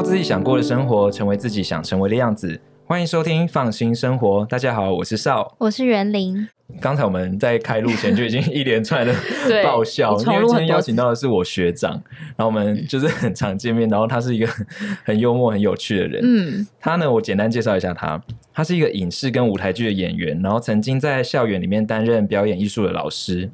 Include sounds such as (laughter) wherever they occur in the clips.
过自己想过的生活，成为自己想成为的样子。欢迎收听《放心生活》，大家好，我是邵，我是袁玲。刚才我们在开录前就已经 (laughs) 一连串的爆笑，因为今天邀请到的是我学长，然后我们就是很常见面，然后他是一个 (laughs) 很幽默、很有趣的人。嗯，他呢，我简单介绍一下他，他是一个影视跟舞台剧的演员，然后曾经在校园里面担任表演艺术的老师。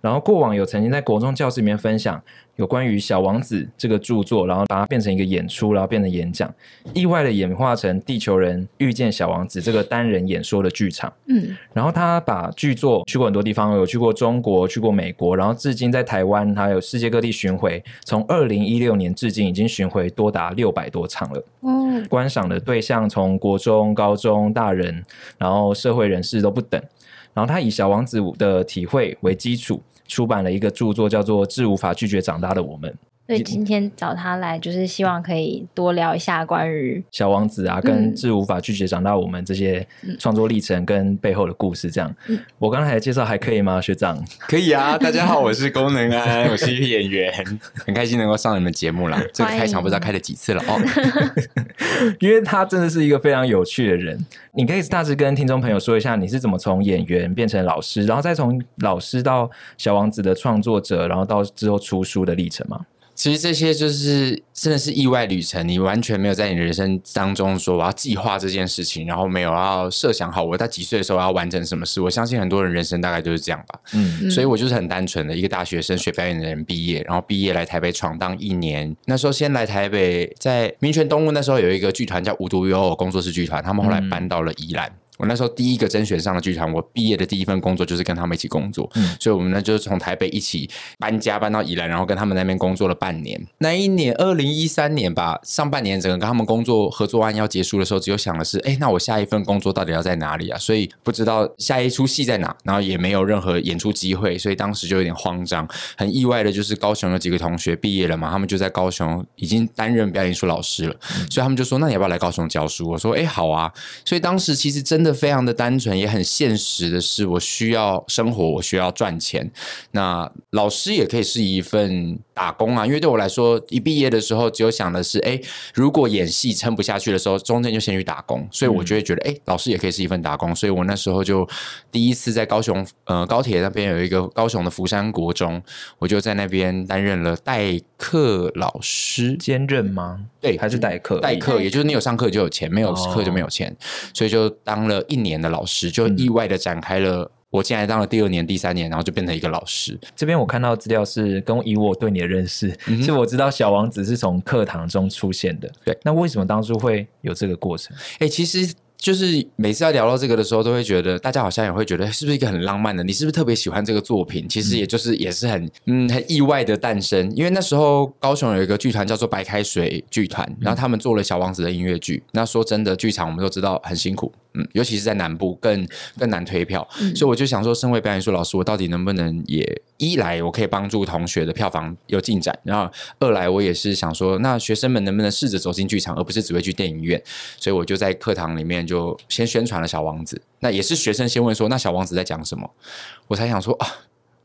然后过往有曾经在国中教室里面分享有关于《小王子》这个著作，然后把它变成一个演出，然后变成演讲，意外的演化成《地球人遇见小王子》这个单人演说的剧场。嗯，然后他把剧作去过很多地方，有去过中国，去过美国，然后至今在台湾还有世界各地巡回，从二零一六年至今已经巡回多达六百多场了。嗯，观赏的对象从国中、高中、大人，然后社会人士都不等。然后他以小王子的体会为基础，出版了一个著作，叫做《致无法拒绝长大的我们》。所以今天找他来，就是希望可以多聊一下关于小王子啊，跟《致无法拒绝长大我们》这些创作历程跟背后的故事。这样，嗯、我刚才的介绍还可以吗，学长？(laughs) 可以啊！大家好，我是功能安，我是一个演员，很开心能够上你们节目啦。这个开场不知道开了几次了哦。(laughs) 因为他真的是一个非常有趣的人，你可以大致跟听众朋友说一下，你是怎么从演员变成老师，然后再从老师到小王子的创作者，然后到之后出书的历程吗？其实这些就是真的是意外旅程，你完全没有在你人生当中说我要计划这件事情，然后没有要设想好我在几岁的时候要完成什么事。我相信很多人人生大概就是这样吧。嗯，所以我就是很单纯的一个大学生学表演的人毕业，然后毕业来台北闯荡一年。那时候先来台北，在民权东路那时候有一个剧团叫无独有偶工作室剧团，他们后来搬到了宜兰。我那时候第一个甄选上的剧团，我毕业的第一份工作就是跟他们一起工作，嗯、所以我们呢就是从台北一起搬家搬到宜兰，然后跟他们那边工作了半年。那一年二零一三年吧，上半年整个跟他们工作合作案要结束的时候，只有想的是，哎，那我下一份工作到底要在哪里啊？所以不知道下一出戏在哪，然后也没有任何演出机会，所以当时就有点慌张。很意外的就是高雄有几个同学毕业了嘛，他们就在高雄已经担任表演艺术老师了，嗯、所以他们就说，那你要不要来高雄教书？我说，哎，好啊。所以当时其实真的非常的单纯。也很现实的是，我需要生活，我需要赚钱。那老师也可以是一份打工啊，因为对我来说，一毕业的时候只有想的是，哎，如果演戏撑不下去的时候，中间就先去打工。所以我就会觉得，哎，老师也可以是一份打工。所以我那时候就第一次在高雄，呃，高铁那边有一个高雄的福山国中，我就在那边担任了代课老师，兼任吗？对，还是代课？代课，也就是你有上课就有钱，没有课就没有钱，所以就当了一年的老师。就意外的展开了，我进来当了第二年、第三年，然后就变成一个老师。这边我看到资料是跟以我对你的认识，嗯、是我知道小王子是从课堂中出现的。对，那为什么当初会有这个过程？哎、欸，其实。就是每次要聊到这个的时候，都会觉得大家好像也会觉得是不是一个很浪漫的？你是不是特别喜欢这个作品？其实也就是也是很嗯很意外的诞生。因为那时候高雄有一个剧团叫做白开水剧团，然后他们做了小王子的音乐剧。那说真的，剧场我们都知道很辛苦，嗯，尤其是在南部更更难推票。所以我就想说，身为表演艺术老师，我到底能不能也一来我可以帮助同学的票房有进展，然后二来我也是想说，那学生们能不能试着走进剧场，而不是只会去电影院？所以我就在课堂里面。就先宣传了小王子，那也是学生先问说，那小王子在讲什么？我才想说啊，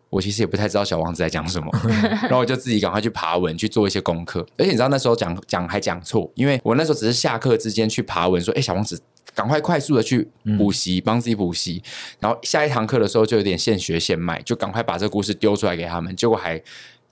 我其实也不太知道小王子在讲什么，(laughs) 然后我就自己赶快去爬文去做一些功课。而且你知道那时候讲讲还讲错，因为我那时候只是下课之间去爬文说，哎，小王子，赶快快速的去补习，帮自己补习。然后下一堂课的时候就有点现学现卖，就赶快把这个故事丢出来给他们，结果还。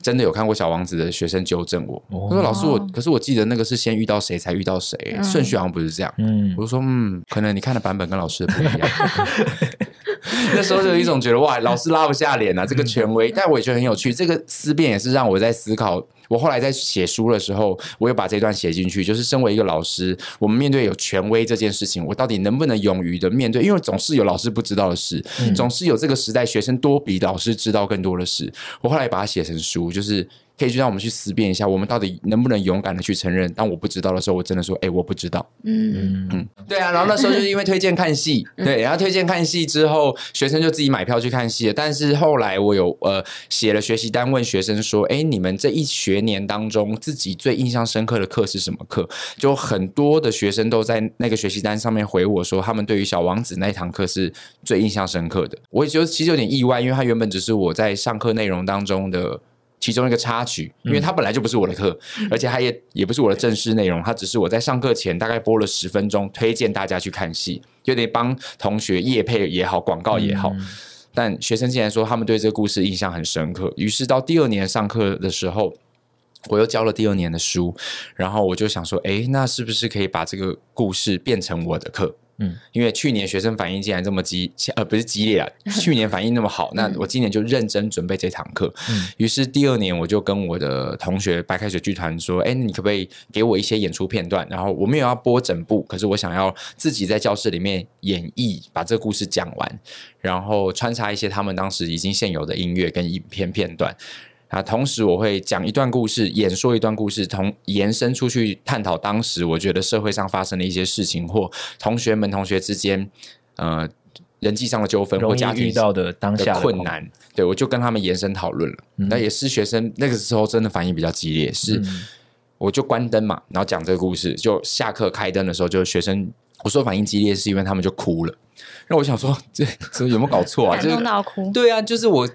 真的有看过小王子的学生纠正我，他说：“老师，我可是我记得那个是先遇到谁才遇到谁，顺序好像不是这样。”嗯，我就说：“嗯，可能你看的版本跟老师的不一样。(laughs) ” (laughs) 那时候就有一种觉得哇，老师拉不下脸啊，这个权威。但我也觉得很有趣，这个思辨也是让我在思考。我后来在写书的时候，我又把这段写进去。就是身为一个老师，我们面对有权威这件事情，我到底能不能勇于的面对？因为总是有老师不知道的事，嗯、总是有这个时代学生多比老师知道更多的事。我后来把它写成书，就是。可以就让我们去思辨一下，我们到底能不能勇敢的去承认，当我不知道的时候，我真的说，哎、欸，我不知道。嗯嗯，对啊。然后那时候就是因为推荐看戏，对，然后推荐看戏之后，学生就自己买票去看戏了。但是后来我有呃写了学习单，问学生说，哎、欸，你们这一学年当中自己最印象深刻的课是什么课？就很多的学生都在那个学习单上面回我说，他们对于小王子那一堂课是最印象深刻的。我也就其实有点意外，因为他原本只是我在上课内容当中的。其中一个插曲，因为它本来就不是我的课，嗯、而且它也也不是我的正式内容，它只是我在上课前大概播了十分钟，推荐大家去看戏，就得帮同学业配也好，广告也好。嗯、但学生竟然说他们对这个故事印象很深刻，于是到第二年上课的时候。我又教了第二年的书，然后我就想说，哎，那是不是可以把这个故事变成我的课？嗯，因为去年学生反应竟然这么激，呃，不是激烈啊，(laughs) 去年反应那么好，那我今年就认真准备这堂课。嗯，于是第二年我就跟我的同学白开水剧团说，哎，你可不可以给我一些演出片段？然后我没有要播整部，可是我想要自己在教室里面演绎，把这个故事讲完，然后穿插一些他们当时已经现有的音乐跟影片片段。啊，同时我会讲一段故事，演说一段故事，从延伸出去探讨当时我觉得社会上发生的一些事情，或同学们同学之间，呃，人际上的纠纷或家庭遇到的当下的困难，对，我就跟他们延伸讨论了。那、嗯、也是学生那个时候真的反应比较激烈，是我就关灯嘛，然后讲这个故事，就下课开灯的时候，就学生我说反应激烈是因为他们就哭了。那我想说，这 (laughs) 这有没有搞错啊？就是对啊，就是我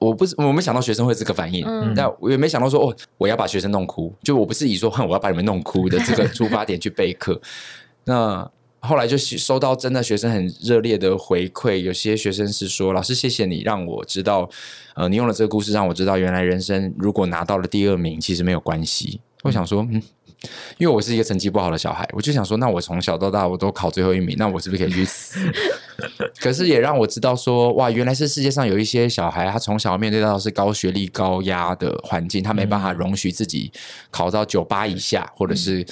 我不是我没想到学生会这个反应，嗯，那我也没想到说哦，我要把学生弄哭，就我不是以说哼我要把你们弄哭的这个出发点去备课。(laughs) 那后来就收到真的学生很热烈的回馈，有些学生是说，老师谢谢你让我知道，呃，你用了这个故事让我知道，原来人生如果拿到了第二名其实没有关系。我想说，嗯。因为我是一个成绩不好的小孩，我就想说，那我从小到大我都考最后一名，那我是不是可以去死？(laughs) 可是也让我知道说，哇，原来是世界上有一些小孩，他从小面对到的是高学历、高压的环境，他没办法容许自己考到九八以下，或者是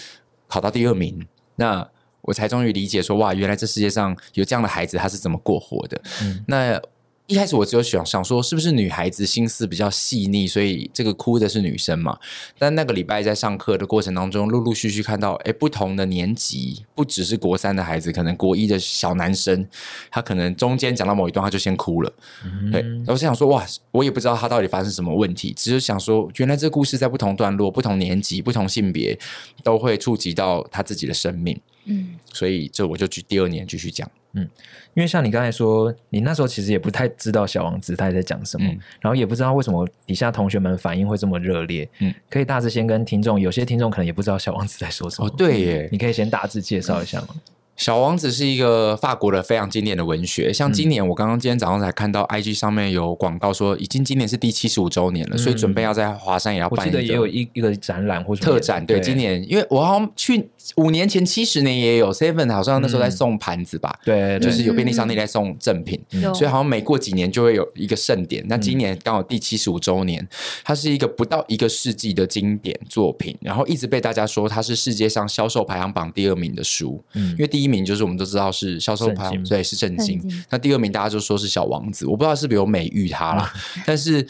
考到第二名。那我才终于理解说，哇，原来这世界上有这样的孩子，他是怎么过活的？嗯，那。一开始我只有想想说，是不是女孩子心思比较细腻，所以这个哭的是女生嘛？但那个礼拜在上课的过程当中，陆陆续续看到，哎，不同的年级，不只是国三的孩子，可能国一的小男生，他可能中间讲到某一段，他就先哭了。嗯、对，我是想说，哇，我也不知道他到底发生什么问题，只是想说，原来这个故事在不同段落、不同年级、不同性别，都会触及到他自己的生命。嗯，所以这我就去第二年继续讲。嗯，因为像你刚才说，你那时候其实也不太知道小王子他在讲什么，嗯、然后也不知道为什么底下同学们反应会这么热烈。嗯，可以大致先跟听众，有些听众可能也不知道小王子在说什么。哦，对耶，你可以先大致介绍一下吗？嗯小王子是一个法国的非常经典的文学，像今年我刚刚今天早上才看到 IG 上面有广告说，已经今年是第七十五周年了，嗯、所以准备要在华山也要办一个，我记得也有一一个展览或特展。对，对。今年因为我好像去五年前七十年也有 Seven，好像那时候在送盘子吧，对、嗯，就是有便利商店在送赠品，嗯、所以好像每过几年就会有一个盛典。那今年刚好第七十五周年，它是一个不到一个世纪的经典作品，然后一直被大家说它是世界上销售排行榜第二名的书，嗯，因为第一名就是我们都知道。是销售排，对，是震惊。那第二名大家就说是小王子，我不知道是不是有美誉他啦，(laughs) 但是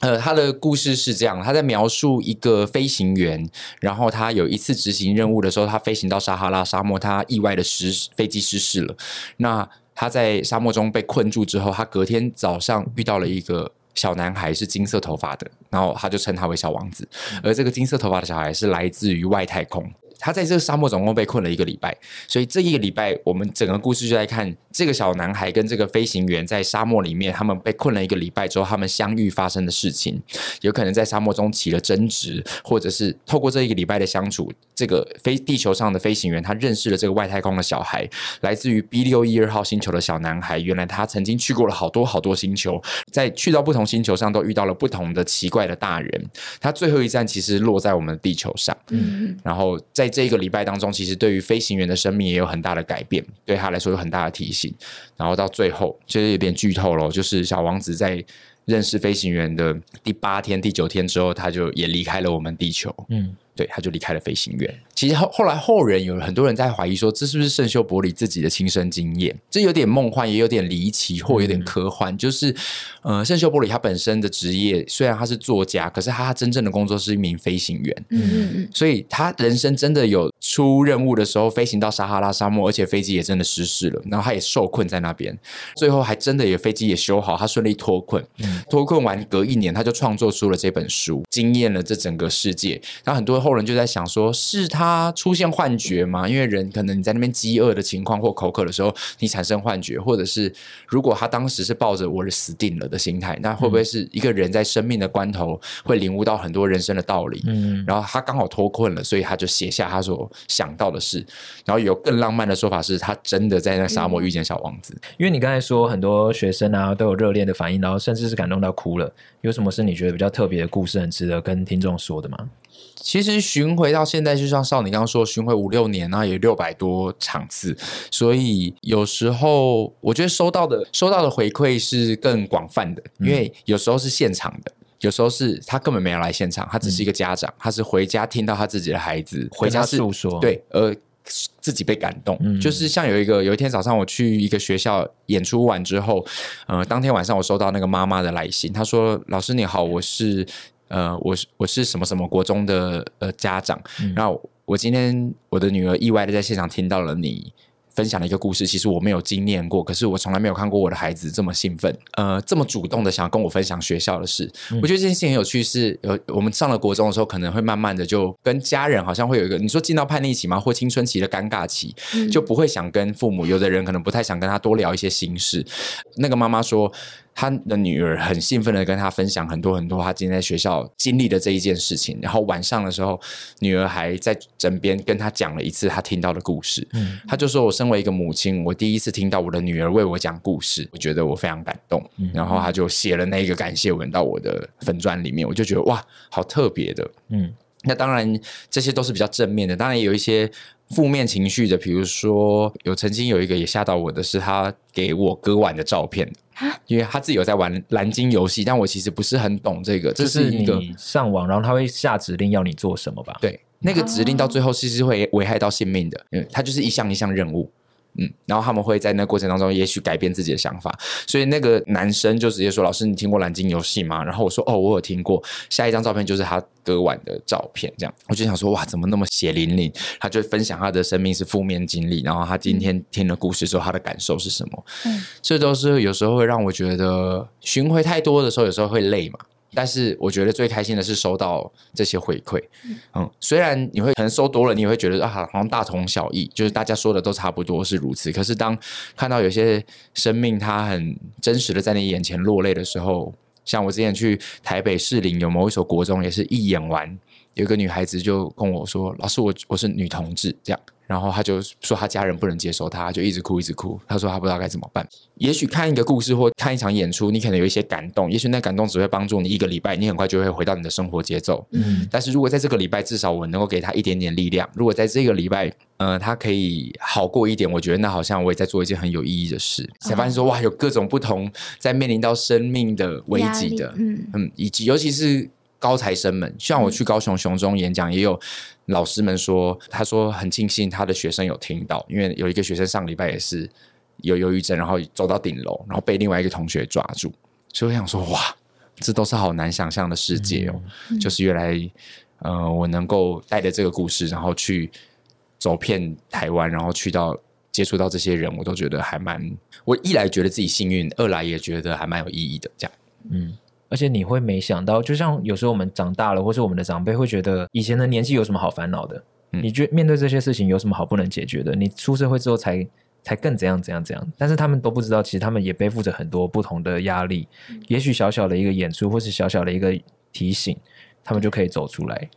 呃，他的故事是这样，他在描述一个飞行员，然后他有一次执行任务的时候，他飞行到撒哈拉沙漠，他意外的失飞机失事了。那他在沙漠中被困住之后，他隔天早上遇到了一个小男孩，是金色头发的，然后他就称他为小王子。而这个金色头发的小孩是来自于外太空。他在这个沙漠总共被困了一个礼拜，所以这一个礼拜，我们整个故事就在看这个小男孩跟这个飞行员在沙漠里面，他们被困了一个礼拜之后，他们相遇发生的事情，有可能在沙漠中起了争执，或者是透过这一个礼拜的相处，这个飞地球上的飞行员他认识了这个外太空的小孩，来自于 B 六一二号星球的小男孩，原来他曾经去过了好多好多星球，在去到不同星球上都遇到了不同的奇怪的大人，他最后一站其实落在我们的地球上，嗯，然后在。这一个礼拜当中，其实对于飞行员的生命也有很大的改变，对他来说有很大的提醒。然后到最后，其实有点剧透了，就是小王子在认识飞行员的第八天、第九天之后，他就也离开了我们地球。嗯。对，他就离开了飞行员。其实后后来后人有很多人在怀疑说，这是不是圣修伯里自己的亲身经验？这有点梦幻，也有点离奇，或有点科幻。嗯、就是，呃，圣修伯里他本身的职业虽然他是作家，可是他真正的工作是一名飞行员。嗯嗯嗯。所以他人生真的有出任务的时候，飞行到撒哈拉沙漠，而且飞机也真的失事了，然后他也受困在那边。最后还真的也飞机也修好，他顺利脱困。嗯、脱困完隔一年，他就创作出了这本书，惊艳了这整个世界。然后很多。后人就在想说，是他他出现幻觉吗？因为人可能你在那边饥饿的情况或口渴的时候，你产生幻觉，或者是如果他当时是抱着我是死定了的心态，那会不会是一个人在生命的关头会领悟到很多人生的道理？嗯，然后他刚好脱困了，所以他就写下他所想到的事。然后有更浪漫的说法是，他真的在那沙漠遇见小王子。嗯，因为你刚才说很多学生啊都有热恋的反应，然后甚至是感动到哭了。有什么是你觉得比较特别的故事，很值得跟听众说的吗？其实巡回到现在，就像少女刚刚说，巡回五六年啊，有六百多场次，所以有时候我觉得收到的收到的回馈是更广泛的，因为有时候是现场的，有时候是他根本没有来现场，他只是一个家长，他是回家听到他自己的孩子回家诉说，对，而自己被感动，嗯、就是像有一个有一天早上我去一个学校演出完之后，呃，当天晚上我收到那个妈妈的来信，她说：“老师你好，我是。”呃，我是我是什么什么国中的呃家长，嗯、然后我今天我的女儿意外的在现场听到了你分享的一个故事，其实我没有经验过，可是我从来没有看过我的孩子这么兴奋，呃，这么主动的想要跟我分享学校的事。嗯、我觉得这件事情很有趣是，是有我们上了国中的时候，可能会慢慢的就跟家人好像会有一个，你说进到叛逆期吗？或青春期的尴尬期，嗯、就不会想跟父母，有的人可能不太想跟他多聊一些心事。那个妈妈说。他的女儿很兴奋的跟他分享很多很多他今天在学校经历的这一件事情，然后晚上的时候，女儿还在枕边跟他讲了一次他听到的故事。嗯，他就说：“我身为一个母亲，我第一次听到我的女儿为我讲故事，我觉得我非常感动。嗯”然后他就写了那一个感谢文到我的粉专里面，我就觉得哇，好特别的。嗯，那当然这些都是比较正面的，当然也有一些。负面情绪的，比如说有曾经有一个也吓到我的是他给我割腕的照片，因为他自己有在玩蓝鲸游戏，但我其实不是很懂这个，这是一个你上网，然后他会下指令要你做什么吧？对，那个指令到最后其实会危害到性命的，嗯，他就是一项一项任务。嗯，然后他们会在那过程当中，也许改变自己的想法。所以那个男生就直接说：“老师，你听过蓝鲸游戏吗？”然后我说：“哦，我有听过。”下一张照片就是他割腕的照片，这样我就想说：“哇，怎么那么血淋淋？”他就分享他的生命是负面经历，然后他今天听了故事之后，他的感受是什么？嗯，这都是有时候会让我觉得巡回太多的时候，有时候会累嘛。但是我觉得最开心的是收到这些回馈，嗯，虽然你会可能收多了，你也会觉得啊，好像大同小异，就是大家说的都差不多是如此。可是当看到有些生命它很真实的在你眼前落泪的时候，像我之前去台北士林有某一所国中，也是一演完，有一个女孩子就跟我说：“老师，我我是女同志。”这样。然后她就说她家人不能接受她，就一直哭一直哭。她说她不知道该怎么办。也许看一个故事或看一场演出，你可能有一些感动。也许那感动只会帮助你一个礼拜，你很快就会回到你的生活节奏。嗯。但是如果在这个礼拜，至少我能够给她一点点力量。如果在这个礼拜，呃，她可以好过一点，我觉得那好像我也在做一件很有意义的事。才发现说哇，有各种不同在面临到生命的危机的，嗯嗯，以及尤其是高材生们，像我去高雄雄中演讲也有。老师们说，他说很庆幸他的学生有听到，因为有一个学生上礼拜也是有忧郁症，然后走到顶楼，然后被另外一个同学抓住。所以我想说，哇，这都是好难想象的世界哦。嗯、就是原来，呃，我能够带着这个故事，然后去走遍台湾，然后去到接触到这些人，我都觉得还蛮，我一来觉得自己幸运，二来也觉得还蛮有意义的。这样，嗯。而且你会没想到，就像有时候我们长大了，或是我们的长辈会觉得，以前的年纪有什么好烦恼的？嗯、你觉面对这些事情有什么好不能解决的？你出社会之后才才更怎样怎样怎样？但是他们都不知道，其实他们也背负着很多不同的压力。嗯、也许小小的一个演出，或是小小的一个提醒，他们就可以走出来。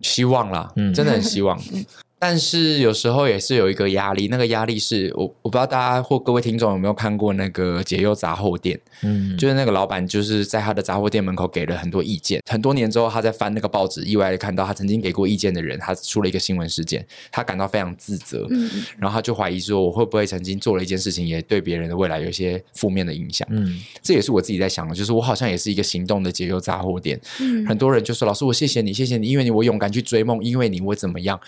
希望啦，嗯，真的很希望。(laughs) 但是有时候也是有一个压力，那个压力是我我不知道大家或各位听众有没有看过那个解忧杂货店，嗯，就是那个老板就是在他的杂货店门口给了很多意见，很多年之后他在翻那个报纸，意外的看到他曾经给过意见的人，他出了一个新闻事件，他感到非常自责，嗯，然后他就怀疑说，我会不会曾经做了一件事情，也对别人的未来有一些负面的影响，嗯，这也是我自己在想的，就是我好像也是一个行动的解忧杂货店，嗯，很多人就说老师我谢谢你，谢谢你，因为你我勇敢去追梦，因为你我怎么样。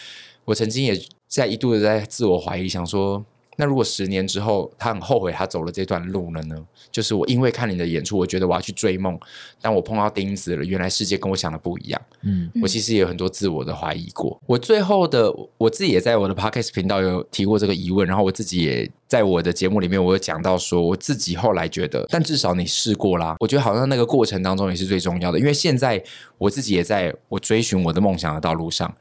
我曾经也在一度的在自我怀疑，想说，那如果十年之后他很后悔他走了这段路了呢？就是我因为看你的演出，我觉得我要去追梦，但我碰到钉子了，原来世界跟我想的不一样。嗯，我其实也有很多自我的怀疑过。我最后的我自己也在我的 Podcast 频道有提过这个疑问，然后我自己也在我的节目里面我有讲到说，我自己后来觉得，但至少你试过啦，我觉得好像那个过程当中也是最重要的，因为现在我自己也在我追寻我的梦想的道路上，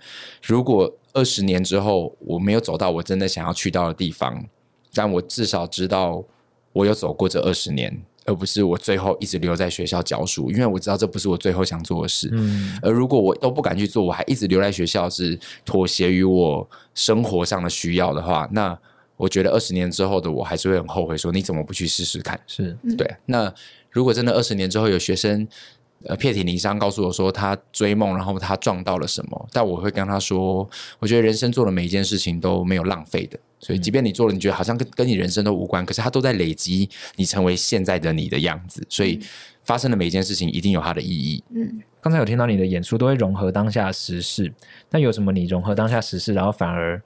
如果。二十年之后我没有走到我真的想要去到的地方，但我至少知道我有走过这二十年，而不是我最后一直留在学校教书，因为我知道这不是我最后想做的事。嗯，而如果我都不敢去做，我还一直留在学校，是妥协于我生活上的需要的话，那我觉得二十年之后的我还是会很后悔，说你怎么不去试试看？是对。那如果真的二十年之后有学生，呃，遍体鳞伤告诉我说他追梦，然后他撞到了什么？但我会跟他说，我觉得人生做的每一件事情都没有浪费的。所以，即便你做了，你觉得好像跟跟你人生都无关，可是它都在累积你成为现在的你的样子。所以，发生的每一件事情一定有它的意义。嗯，刚才有听到你的演出都会融合当下时事，那有什么你融合当下时事，然后反而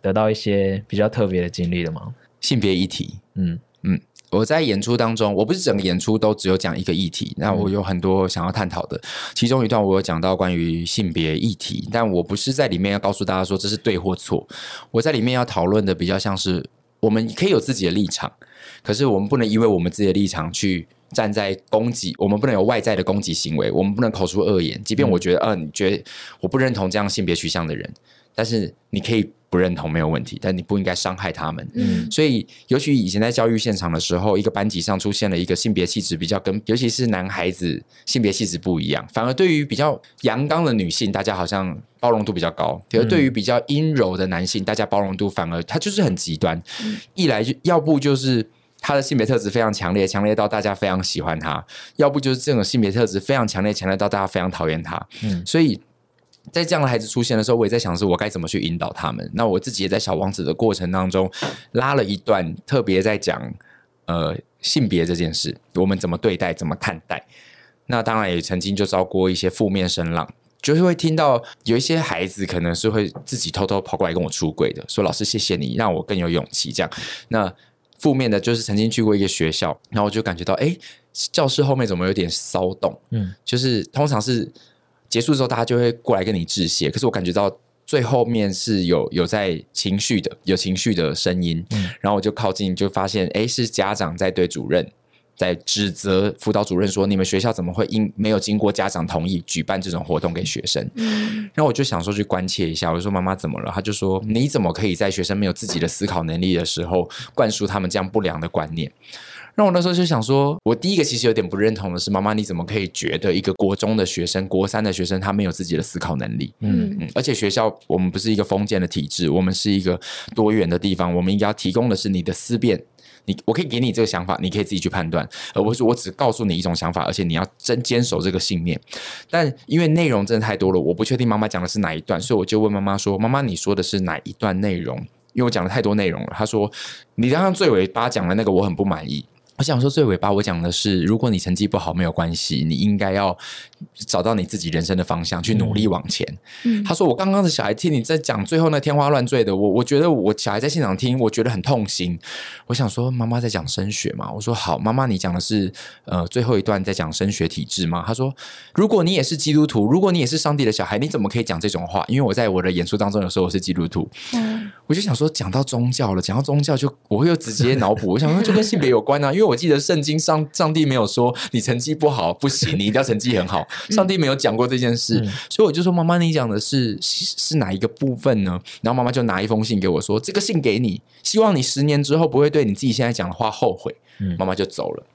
得到一些比较特别的经历的吗？性别议题，嗯嗯。我在演出当中，我不是整个演出都只有讲一个议题，那我有很多想要探讨的。其中一段我有讲到关于性别议题，但我不是在里面要告诉大家说这是对或错。我在里面要讨论的比较像是，我们可以有自己的立场，可是我们不能因为我们自己的立场去站在攻击，我们不能有外在的攻击行为，我们不能口出恶言。即便我觉得，嗯、呃，你觉得我不认同这样性别取向的人，但是你可以。不认同没有问题，但你不应该伤害他们。嗯，所以尤其以前在教育现场的时候，一个班级上出现了一个性别气质比较跟，尤其是男孩子性别气质不一样，反而对于比较阳刚的女性，大家好像包容度比较高；而对于比较阴柔的男性，大家包容度反而他就是很极端。嗯，一来就要不就是他的性别特质非常强烈，强烈到大家非常喜欢他；要不就是这种性别特质非常强烈，强烈到大家非常讨厌他。嗯，所以。在这样的孩子出现的时候，我也在想，是我该怎么去引导他们。那我自己也在小王子的过程当中拉了一段，特别在讲呃性别这件事，我们怎么对待，怎么看待。那当然也曾经就遭过一些负面声浪，就是会听到有一些孩子可能是会自己偷偷跑过来跟我出柜的，说老师谢谢你，让我更有勇气。这样，那负面的就是曾经去过一个学校，然后我就感觉到，哎，教室后面怎么有点骚动？嗯，就是通常是。结束之后，大家就会过来跟你致谢。可是我感觉到最后面是有有在情绪的，有情绪的声音。嗯，然后我就靠近，就发现，哎，是家长在对主任在指责辅导主任说：“你们学校怎么会因没有经过家长同意举办这种活动给学生？”嗯，然后我就想说去关切一下，我就说：“妈妈怎么了？”他就说：“你怎么可以在学生没有自己的思考能力的时候，灌输他们这样不良的观念？”那我那时候就想说，我第一个其实有点不认同的是，妈妈你怎么可以觉得一个国中的学生、国三的学生他没有自己的思考能力？嗯嗯，而且学校我们不是一个封建的体制，我们是一个多元的地方，我们应该要提供的是你的思辨，你我可以给你这个想法，你可以自己去判断，而不是我只告诉你一种想法，而且你要真坚守这个信念。但因为内容真的太多了，我不确定妈妈讲的是哪一段，所以我就问妈妈说：“妈妈，你说的是哪一段内容？”因为我讲了太多内容了。她说：“你刚刚最尾巴讲的那个，我很不满意。”我想说最尾巴，我讲的是，如果你成绩不好没有关系，你应该要找到你自己人生的方向，去努力往前。嗯，他说我刚刚的小孩听你在讲最后那天花乱坠的，我我觉得我小孩在现场听，我觉得很痛心。我想说妈妈在讲升学嘛，我说好，妈妈你讲的是呃最后一段在讲升学体制吗？他说如果你也是基督徒，如果你也是上帝的小孩，你怎么可以讲这种话？因为我在我的演出当中有时候我是基督徒，嗯，我就想说讲到宗教了，讲到宗教就我会又直接脑补，我想说就跟性别有关啊，因为。我记得圣经上，上帝没有说你成绩不好不行，你一定要成绩很好。上帝没有讲过这件事，嗯、所以我就说：“妈妈，你讲的是是哪一个部分呢？”然后妈妈就拿一封信给我说：“这个信给你，希望你十年之后不会对你自己现在讲的话后悔。”妈妈就走了。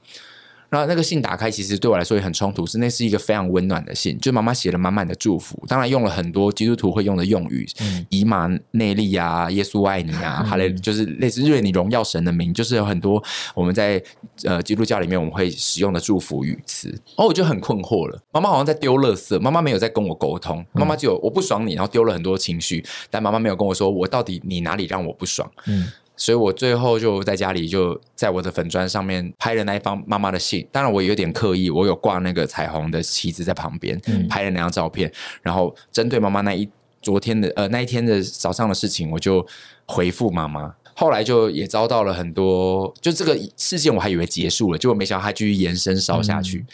然后那个信打开，其实对我来说也很冲突。是那是一个非常温暖的信，就妈妈写了满满的祝福，当然用了很多基督徒会用的用语，嗯、以马内利啊，耶稣爱你啊，哈雷、嗯，就是类似认你荣耀神的名，就是有很多我们在呃基督教里面我们会使用的祝福语词。哦，我就很困惑了，妈妈好像在丢垃圾，妈妈没有在跟我沟通，妈妈就有我不爽你，然后丢了很多情绪，但妈妈没有跟我说我到底你哪里让我不爽。嗯。所以我最后就在家里，就在我的粉砖上面拍了那一封妈妈的信。当然，我有点刻意，我有挂那个彩虹的旗子在旁边，嗯、拍了那张照片。然后针对妈妈那一昨天的呃那一天的早上的事情，我就回复妈妈。后来就也遭到了很多，就这个事件我还以为结束了，结果没想到它继续延伸烧下去。嗯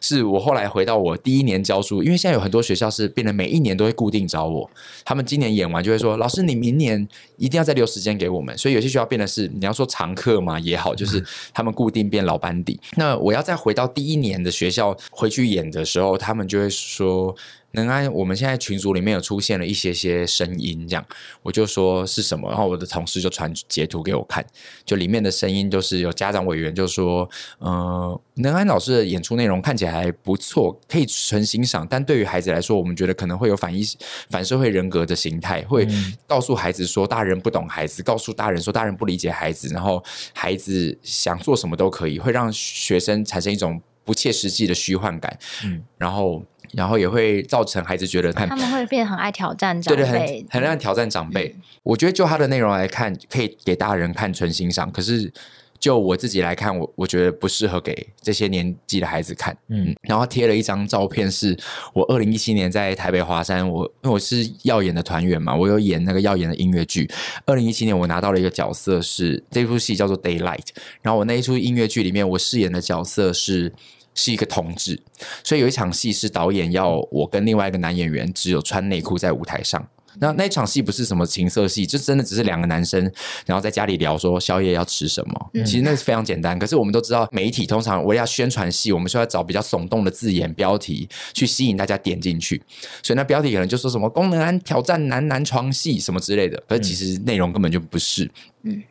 是我后来回到我第一年教书，因为现在有很多学校是变得每一年都会固定找我，他们今年演完就会说：“老师，你明年一定要再留时间给我们。”所以有些学校变得是你要说常客嘛也好，就是他们固定变老班底。那我要再回到第一年的学校回去演的时候，他们就会说。能安，我们现在群组里面有出现了一些些声音，这样我就说是什么，然后我的同事就传截图给我看，就里面的声音就是有家长委员就说，呃，能安老师的演出内容看起来还不错，可以纯欣赏，但对于孩子来说，我们觉得可能会有反意反社会人格的形态，会告诉孩子说大人不懂孩子，告诉大人说大人不理解孩子，然后孩子想做什么都可以，会让学生产生一种不切实际的虚幻感，嗯，然后。然后也会造成孩子觉得他，他们会变得很爱挑战长辈，对对，很很爱挑战长辈。嗯、我觉得就他的内容来看，可以给大人看纯欣赏。可是就我自己来看，我我觉得不适合给这些年纪的孩子看。嗯，然后贴了一张照片，是我二零一七年在台北华山，我因为我是耀眼的团员嘛，我有演那个耀眼的音乐剧。二零一七年我拿到了一个角色是，是这出戏叫做《Daylight》，然后我那一出音乐剧里面，我饰演的角色是。是一个同志，所以有一场戏是导演要我跟另外一个男演员只有穿内裤在舞台上。那那场戏不是什么情色戏，就真的只是两个男生，然后在家里聊说宵夜要吃什么。嗯、其实那是非常简单。可是我们都知道，媒体通常为了要宣传戏，我们需要找比较耸动的字眼标题去吸引大家点进去。所以那标题可能就说什么“功能安挑战男男床戏”什么之类的，可是其实内容根本就不是。嗯。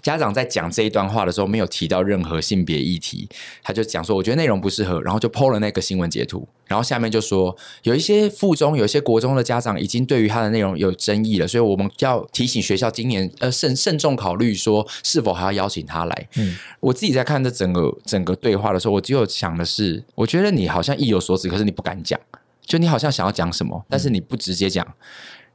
家长在讲这一段话的时候，没有提到任何性别议题，他就讲说：“我觉得内容不适合。”然后就 PO 了那个新闻截图，然后下面就说有一些附中、有一些国中的家长已经对于他的内容有争议了，所以我们要提醒学校今年呃慎慎重考虑说是否还要邀请他来。嗯，我自己在看这整个整个对话的时候，我只有想的是，我觉得你好像意有所指，可是你不敢讲，就你好像想要讲什么，但是你不直接讲。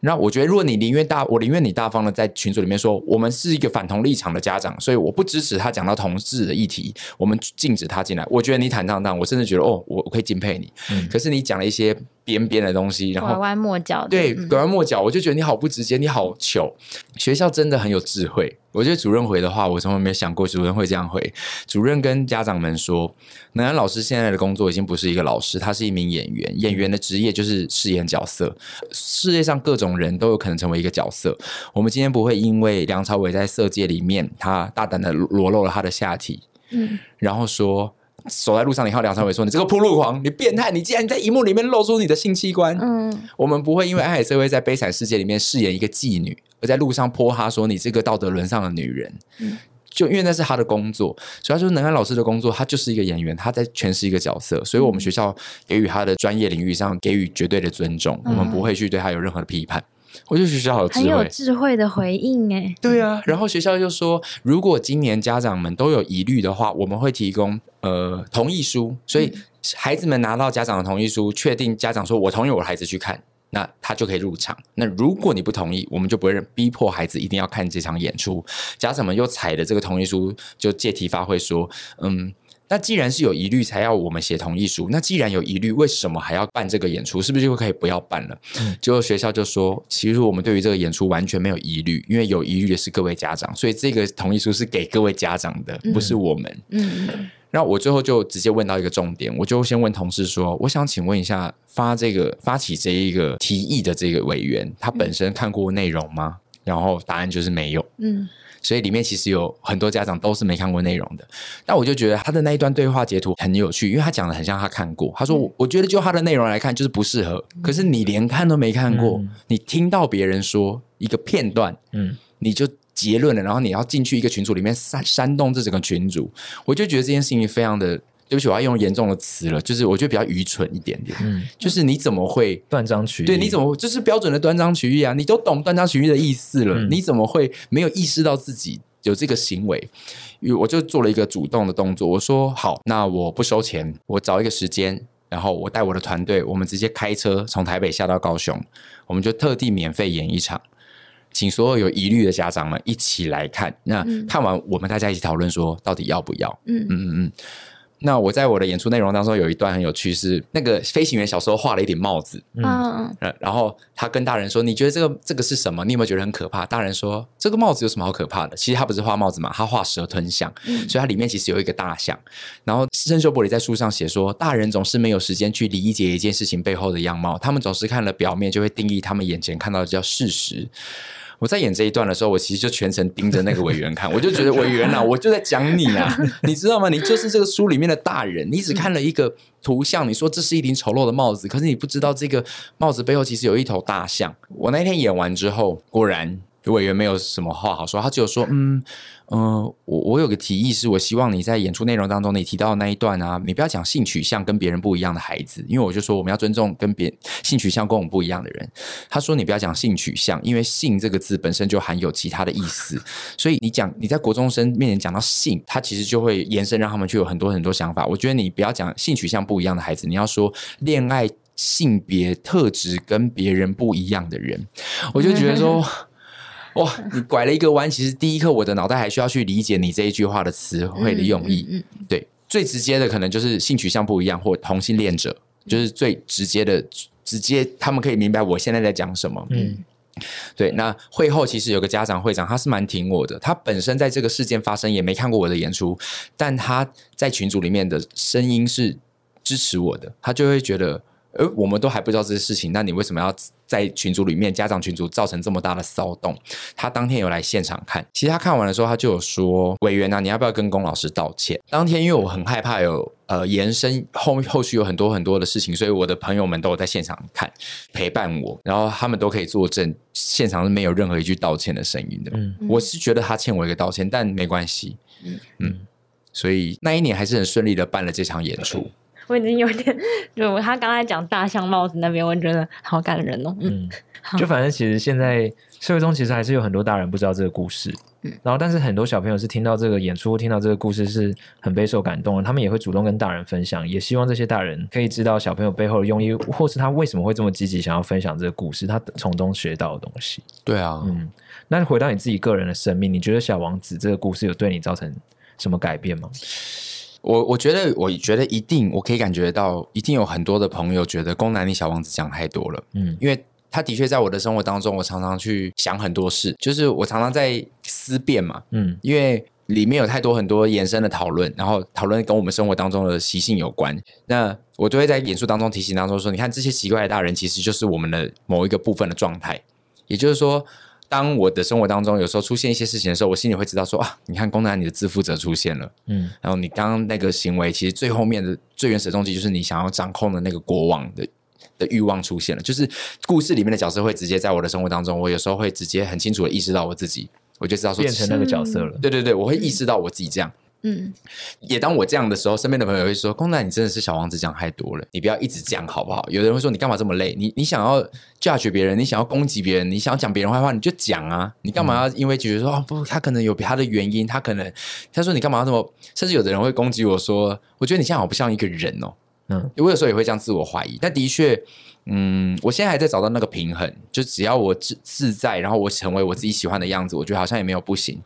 那我觉得，如果你宁愿大，我宁愿你大方的在群组里面说，我们是一个反同立场的家长，所以我不支持他讲到同志的议题，我们禁止他进来。我觉得你坦荡荡，我甚至觉得哦，我我可以敬佩你。嗯，可是你讲了一些。边边的东西，然后拐弯抹角，对，拐弯抹角，我就觉得你好不直接，你好糗。学校真的很有智慧。我觉得主任回的话，我从来没有想过主任会这样回。主任跟家长们说，南安老师现在的工作已经不是一个老师，他是一名演员。演员的职业就是饰演角色，世界上各种人都有可能成为一个角色。我们今天不会因为梁朝伟在色戒里面，他大胆的裸露了他的下体，嗯，然后说。走在路上，你看到梁朝伟说：“你这个铺路狂，你变态，你竟然在荧幕里面露出你的性器官。”嗯，我们不会因为安海瑟薇在《悲惨世界》里面饰演一个妓女，而在路上泼他说：“你这个道德沦丧的女人。”嗯，就因为那是他的工作，所以他说能安老师的工作，他就是一个演员，他在诠释一个角色，所以我们学校给予他的专业领域上给予绝对的尊重，嗯、我们不会去对他有任何的批判。我觉得学校好很有智慧的回应哎。对啊，然后学校就说，如果今年家长们都有疑虑的话，我们会提供呃同意书，所以孩子们拿到家长的同意书，确定家长说我同意我的孩子去看，那他就可以入场。那如果你不同意，我们就不会逼迫孩子一定要看这场演出。家长们又采了这个同意书，就借题发挥说，嗯。那既然是有疑虑才要我们写同意书，那既然有疑虑，为什么还要办这个演出？是不是就可以不要办了？嗯，结果学校就说，其实我们对于这个演出完全没有疑虑，因为有疑虑的是各位家长，所以这个同意书是给各位家长的，不是我们。嗯，然后我最后就直接问到一个重点，我就先问同事说，我想请问一下，发这个发起这一个提议的这个委员，他本身看过内容吗？然后答案就是没有。嗯。所以里面其实有很多家长都是没看过内容的，但我就觉得他的那一段对话截图很有趣，因为他讲的很像他看过。他说：“我觉得就他的内容来看，就是不适合。可是你连看都没看过，你听到别人说一个片段，嗯，你就结论了，然后你要进去一个群组里面煽煽动这整个群组，我就觉得这件事情非常的。”对不起，我要用严重的词了，就是我觉得比较愚蠢一点点。嗯，就是你怎么会断章取义？对，你怎么就是标准的断章取义啊？你都懂断章取义的意思了，嗯，你怎么会没有意识到自己有这个行为？我就做了一个主动的动作，我说好，那我不收钱，我找一个时间，然后我带我的团队，我们直接开车从台北下到高雄，我们就特地免费演一场，请所有有疑虑的家长们一起来看。那看完，我们大家一起讨论说，到底要不要？嗯嗯嗯嗯。那我在我的演出内容当中有一段很有趣，是那个飞行员小时候画了一顶帽子，嗯，然后他跟大人说：“你觉得这个这个是什么？你有没有觉得很可怕？”大人说：“这个帽子有什么好可怕的？其实他不是画帽子嘛，他画蛇吞象，嗯，所以它里面其实有一个大象。然后圣修伯里在书上写说，大人总是没有时间去理解一件事情背后的样貌，他们总是看了表面就会定义他们眼前看到的叫事实。”我在演这一段的时候，我其实就全程盯着那个委员看，我就觉得委员啊，我就在讲你啊，你知道吗？你就是这个书里面的大人，你只看了一个图像，你说这是一顶丑陋的帽子，可是你不知道这个帽子背后其实有一头大象。我那天演完之后，果然。委员没有什么话好说，他只有说，嗯嗯、我我有个提议是，我希望你在演出内容当中，你提到的那一段啊，你不要讲性取向跟别人不一样的孩子，因为我就说我们要尊重跟别性取向跟我们不一样的人。他说你不要讲性取向，因为性这个字本身就含有其他的意思，所以你讲你在国中生面前讲到性，他其实就会延伸让他们去有很多很多想法。我觉得你不要讲性取向不一样的孩子，你要说恋爱性别特质跟别人不一样的人，我就觉得说。哇，你拐了一个弯，其实第一刻我的脑袋还需要去理解你这一句话的词汇的用意。嗯，对，最直接的可能就是性取向不一样，或同性恋者，就是最直接的，直接他们可以明白我现在在讲什么。嗯，对。那会后其实有个家长会长，他是蛮挺我的，他本身在这个事件发生也没看过我的演出，但他在群组里面的声音是支持我的，他就会觉得。呃，我们都还不知道这些事情，那你为什么要在群组里面，家长群组造成这么大的骚动？他当天有来现场看，其实他看完的时候，他就有说：“委员啊，你要不要跟龚老师道歉？”当天因为我很害怕有呃延伸后后续有很多很多的事情，所以我的朋友们都有在现场看陪伴我，然后他们都可以作证，现场是没有任何一句道歉的声音的。嗯，我是觉得他欠我一个道歉，但没关系。嗯嗯，所以那一年还是很顺利的办了这场演出。我已经有点，就他刚才讲大象帽子那边，我觉得好感人哦。嗯，就反正其实现在社会中其实还是有很多大人不知道这个故事，嗯，然后但是很多小朋友是听到这个演出，听到这个故事是很备受感动的，他们也会主动跟大人分享，也希望这些大人可以知道小朋友背后的用意，或是他为什么会这么积极想要分享这个故事，他从中学到的东西。对啊，嗯，那回到你自己个人的生命，你觉得小王子这个故事有对你造成什么改变吗？我我觉得，我觉得一定，我可以感觉到，一定有很多的朋友觉得《宫南》里小王子讲太多了，嗯，因为他的确在我的生活当中，我常常去想很多事，就是我常常在思辨嘛，嗯，因为里面有太多很多延伸的讨论，然后讨论跟我们生活当中的习性有关，那我都会在演出当中提醒当中说，你看这些奇怪的大人，其实就是我们的某一个部分的状态，也就是说。当我的生活当中有时候出现一些事情的时候，我心里会知道说啊，你看工男，你的自负者出现了，嗯，然后你刚刚那个行为，其实最后面的最原始的动机就是你想要掌控的那个国王的的欲望出现了，就是故事里面的角色会直接在我的生活当中，我有时候会直接很清楚的意识到我自己，我就知道说变成那个角色了，对对对，我会意识到我自己这样。嗯，也当我这样的时候，身边的朋友会说：“公仔，你真的是小王子讲太多了，你不要一直讲好不好？”有的人会说：“你干嘛这么累？你你想要 judge 别人，你想要攻击别人，你想要讲别人坏话，你就讲啊！你干嘛要因为觉得说哦不，他可能有他的原因，他可能他说你干嘛要这么？甚至有的人会攻击我说：我觉得你现在好不像一个人哦。嗯，我有时候也会这样自我怀疑，但的确。”嗯，我现在还在找到那个平衡，就只要我自自在，然后我成为我自己喜欢的样子，我觉得好像也没有不行。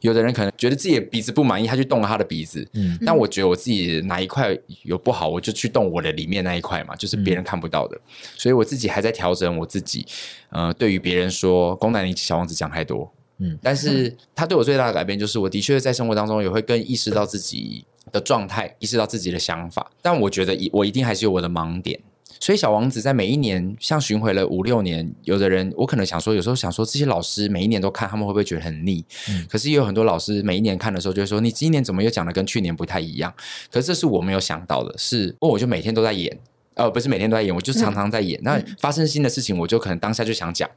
有的人可能觉得自己的鼻子不满意，他去动了他的鼻子，嗯，但我觉得我自己哪一块有不好，我就去动我的里面那一块嘛，就是别人看不到的。嗯，所以我自己还在调整我自己。呃，对于别人说宫南你小王子讲太多，嗯，但是他对我最大的改变就是，我的确在生活当中也会更意识到自己的状态，意识到自己的想法。但我觉得我一定还是有我的盲点。所以小王子在每一年像巡回了五六年，有的人我可能想说，有时候想说这些老师每一年都看，他们会不会觉得很腻？嗯，可是也有很多老师每一年看的时候就会说，你今年怎么又讲的跟去年不太一样？可是这是我没有想到的，是哦，我就每天都在演，呃，不是每天都在演，我就常常在演。嗯，那发生新的事情，我就可能当下就想讲。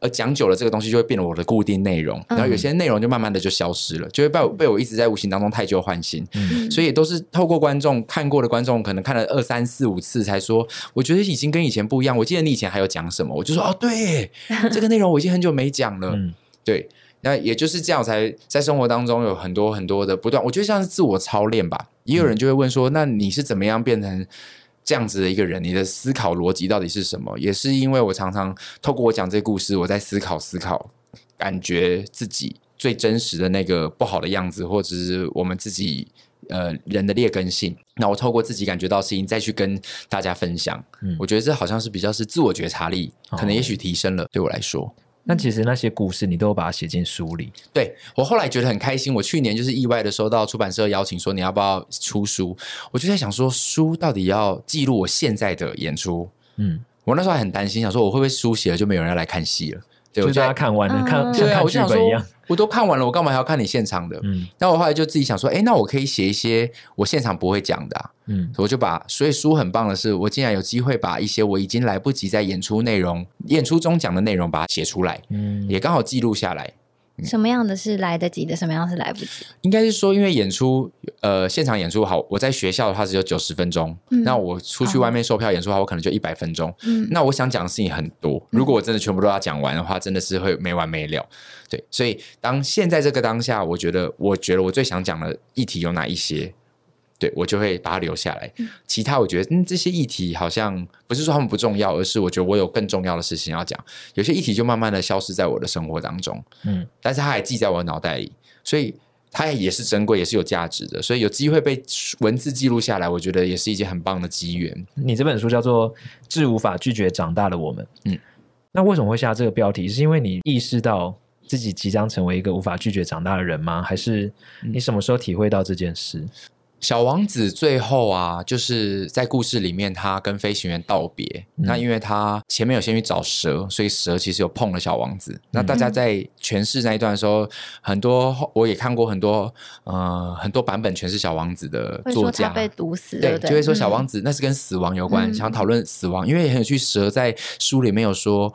而讲久了，这个东西就会变成我的固定内容，然后有些内容就慢慢的就消失了，就会被我被我一直在无形当中太旧换新。嗯，所以都是透过观众看过的观众，可能看了二三四五次才说，我觉得已经跟以前不一样。我记得你以前还有讲什么，我就说哦，对，这个内容我已经很久没讲了。嗯，对，那也就是这样，才在生活当中有很多很多的不断。我觉得像是自我操练吧。也有人就会问说，那你是怎么样变成？这样子的一个人，你的思考逻辑到底是什么？也是因为我常常透过我讲这个故事，我在思考思考，感觉自己最真实的那个不好的样子，或者是我们自己呃人的劣根性。那我透过自己感觉到事情，再去跟大家分享。嗯，我觉得这好像是比较是自我觉察力，可能也许提升了，对我来说。那其实那些故事你都把它写进书里。对，我后来觉得很开心。我去年就是意外的收到出版社邀请，说你要不要出书？我就在想说，书到底要记录我现在的演出？嗯，我那时候还很担心，想说我会不会书写了就没有人要来看戏了？对，就大家看完了，看像看剧本一样。我都看完了，我干嘛还要看你现场的？嗯，那我后来就自己想说，哎，那我可以写一些我现场不会讲的，啊，嗯，我就把，所以书很棒的是，我竟然有机会把一些我已经来不及在演出内容、演出中讲的内容，把它写出来，嗯，也刚好记录下来。什么样的是来得及的？什么样是来不及？应该是说，因为演出，呃，现场演出好，我在学校的话只有九十分钟，嗯，那我出去外面售票演出的话，我可能就一百分钟。嗯，那我想讲的事情很多，如果我真的全部都要讲完的话，真的是会没完没了。对，所以当现在这个当下，我觉得，我觉得我最想讲的议题有哪一些？对，我就会把它留下来。其他我觉得，嗯，这些议题好像不是说他们不重要，而是我觉得我有更重要的事情要讲。有些议题就慢慢的消失在我的生活当中，嗯，但是它还记在我的脑袋里，所以它也是珍贵，也是有价值的。所以有机会被文字记录下来，我觉得也是一件很棒的机缘。你这本书叫做《致无法拒绝长大的我们》，嗯，那为什么会下这个标题？是因为你意识到自己即将成为一个无法拒绝长大的人吗？还是你什么时候体会到这件事？小王子最后啊，就是在故事里面，他跟飞行员道别。嗯、那因为他前面有先去找蛇，所以蛇其实有碰了小王子。嗯、那大家在诠释那一段的时候，很多我也看过很多呃很多版本诠释小王子的作家被毒死，对，就会说小王子、嗯、那是跟死亡有关，嗯、想讨论死亡，因为很有趣。蛇在书里面有说。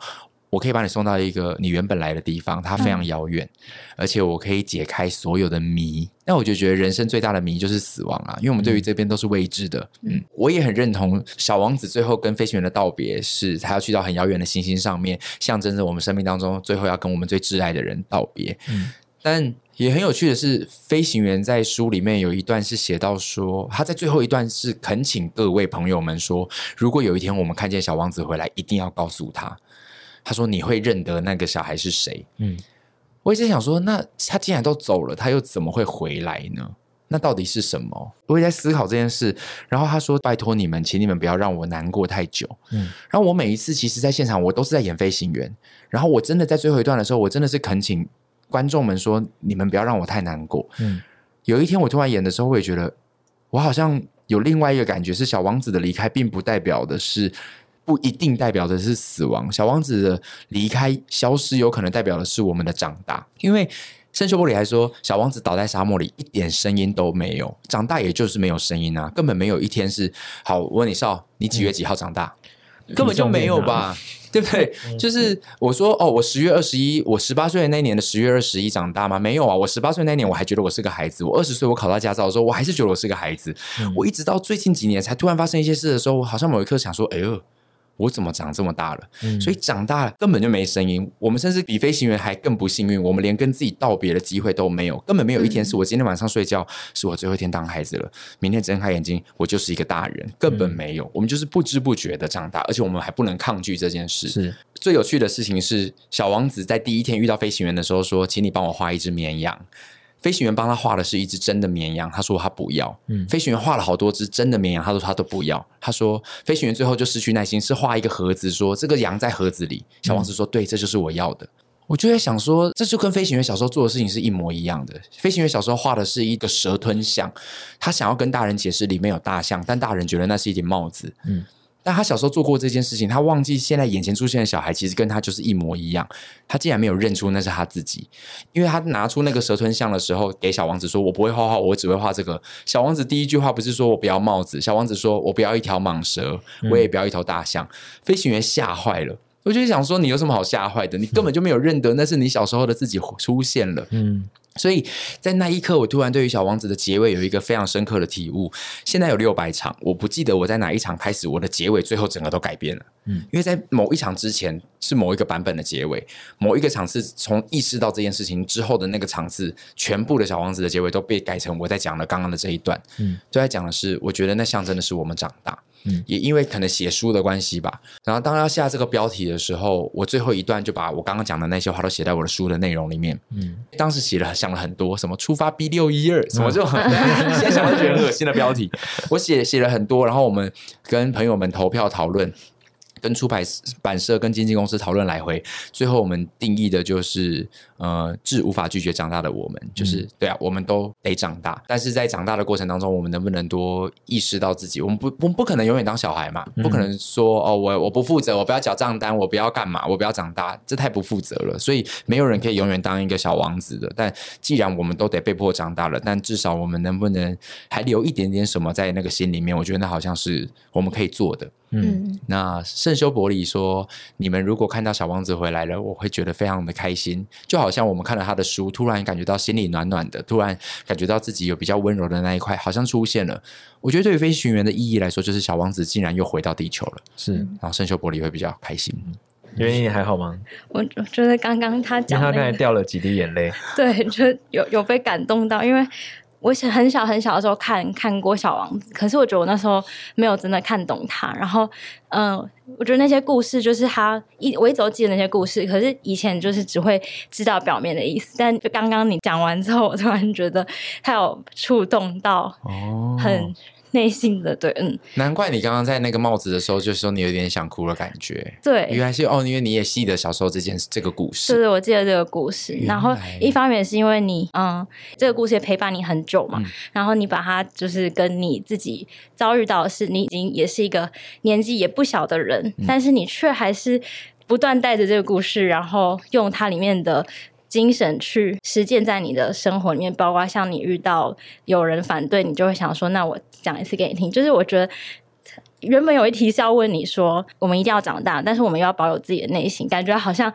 我可以把你送到一个你原本来的地方，它非常遥远，嗯、而且我可以解开所有的谜。那我就觉得人生最大的谜就是死亡啊，因为我们对于这边都是未知的。嗯，我也很认同小王子最后跟飞行员的道别，是他要去到很遥远的行星上面，象征着我们生命当中最后要跟我们最挚爱的人道别。嗯，但也很有趣的是，飞行员在书里面有一段是写到说，他在最后一段是恳请各位朋友们说，如果有一天我们看见小王子回来，一定要告诉他。他说：“你会认得那个小孩是谁？”嗯，我一直想说，那他既然都走了，他又怎么会回来呢？那到底是什么？我也在思考这件事。然后他说：“拜托你们，请你们不要让我难过太久。”嗯，然后我每一次其实，在现场我都是在演飞行员。然后我真的在最后一段的时候，我真的是恳请观众们说：“你们不要让我太难过。”嗯，有一天我突然演的时候，我也觉得我好像有另外一个感觉，是小王子的离开，并不代表的是。不一定代表的是死亡，小王子的离开、消失，有可能代表的是我们的长大。因为圣修伯里还说，小王子倒在沙漠里，一点声音都没有。长大也就是没有声音啊，根本没有一天是好。我问你少，你几月几号长大？嗯、根本就没有吧，(laughs) 对不对？就是我说哦，我十月二十一，我十八岁的那年的十月二十一长大吗？没有啊，我十八岁那年我还觉得我是个孩子。我二十岁我考到驾照的时候，我还是觉得我是个孩子。嗯、我一直到最近几年才突然发生一些事的时候，我好像某一刻想说，哎呦。我怎么长这么大了？嗯、所以长大了根本就没声音。我们甚至比飞行员还更不幸运，我们连跟自己道别的机会都没有。根本没有一天是我今天晚上睡觉是我最后一天当孩子了。明天睁开眼睛，我就是一个大人，根本没有。嗯、我们就是不知不觉的长大，而且我们还不能抗拒这件事。是最有趣的事情是，小王子在第一天遇到飞行员的时候说：“请你帮我画一只绵羊。”飞行员帮他画的是一只真的绵羊，他说他不要。嗯，飞行员画了好多只真的绵羊，他说他都不要。他说飞行员最后就失去耐心，是画一个盒子，说这个羊在盒子里。小王子说：“对，这就是我要的。”我就在想说，这就跟飞行员小时候做的事情是一模一样的。飞行员小时候画的是一个蛇吞象，他想要跟大人解释里面有大象，但大人觉得那是一顶帽子。嗯。但他小时候做过这件事情，他忘记现在眼前出现的小孩其实跟他就是一模一样。他竟然没有认出那是他自己，因为他拿出那个蛇吞象的时候，给小王子说：“我不会画画，我只会画这个。”小王子第一句话不是说我不要帽子，小王子说我不要一条蟒蛇，我也不要一头大象。嗯、飞行员吓坏了，我就想说你有什么好吓坏的？你根本就没有认得那是你小时候的自己出现了。嗯。所以在那一刻，我突然对于《小王子》的结尾有一个非常深刻的体悟。现在有六百场，我不记得我在哪一场开始，我的结尾最后整个都改变了。嗯，因为在某一场之前是某一个版本的结尾，某一个场次从意识到这件事情之后的那个场次，全部的《小王子》的结尾都被改成我在讲的刚刚的这一段。嗯，都在讲的是，我觉得那象征的是我们长大。嗯，也因为可能写书的关系吧，然后当要下这个标题的时候，我最后一段就把我刚刚讲的那些话都写在我的书的内容里面。嗯，当时写了想讲了很多，什么出发 B 六一二，什么就 (laughs) 现在想到觉得很恶心的标题。我写写了很多，然后我们跟朋友们投票讨论。跟出版版社、跟经纪公司讨论来回，最后我们定义的就是，呃，致无法拒绝长大的我们，就是、嗯、对啊，我们都得长大。但是在长大的过程当中，我们能不能多意识到自己？我们不，我们，不可能永远当小孩嘛，不可能说哦，我我不负责，我不要缴账单，我不要干嘛，我不要长大，这太不负责了。所以没有人可以永远当一个小王子的。但既然我们都得被迫长大了，但至少我们能不能还留一点点什么在那个心里面？我觉得那好像是我们可以做的。嗯，那圣修伯里说：“你们如果看到小王子回来了，我会觉得非常的开心，就好像我们看了他的书，突然感觉到心里暖暖的，突然感觉到自己有比较温柔的那一块好像出现了。我觉得对于飞行员的意义来说，就是小王子竟然又回到地球了。是，然后圣修伯里会比较开心。原因还好吗？我我觉得刚刚他讲、那个，他刚才掉了几滴眼泪，(laughs) 对，就有有被感动到，因为。”我很小很小的时候看看过《小王子》，可是我觉得我那时候没有真的看懂他。然后，嗯、呃，我觉得那些故事就是他一我一直都记得那些故事，可是以前就是只会知道表面的意思。但就刚刚你讲完之后，我突然觉得他有触动到，很。(laughs) 内心的对，嗯，难怪你刚刚在那个帽子的时候，就说你有点想哭的感觉。对，原来是哦，因为你也记得小时候这件这个故事。对对，我记得这个故事。然后一方面是因为你，嗯，这个故事也陪伴你很久嘛。嗯、然后你把它就是跟你自己遭遇到的是，你已经也是一个年纪也不小的人，嗯、但是你却还是不断带着这个故事，然后用它里面的。精神去实践在你的生活里面，包括像你遇到有人反对，你就会想说：“那我讲一次给你听。”就是我觉得原本有一题是要问你说，我们一定要长大，但是我们又要保有自己的内心，感觉好像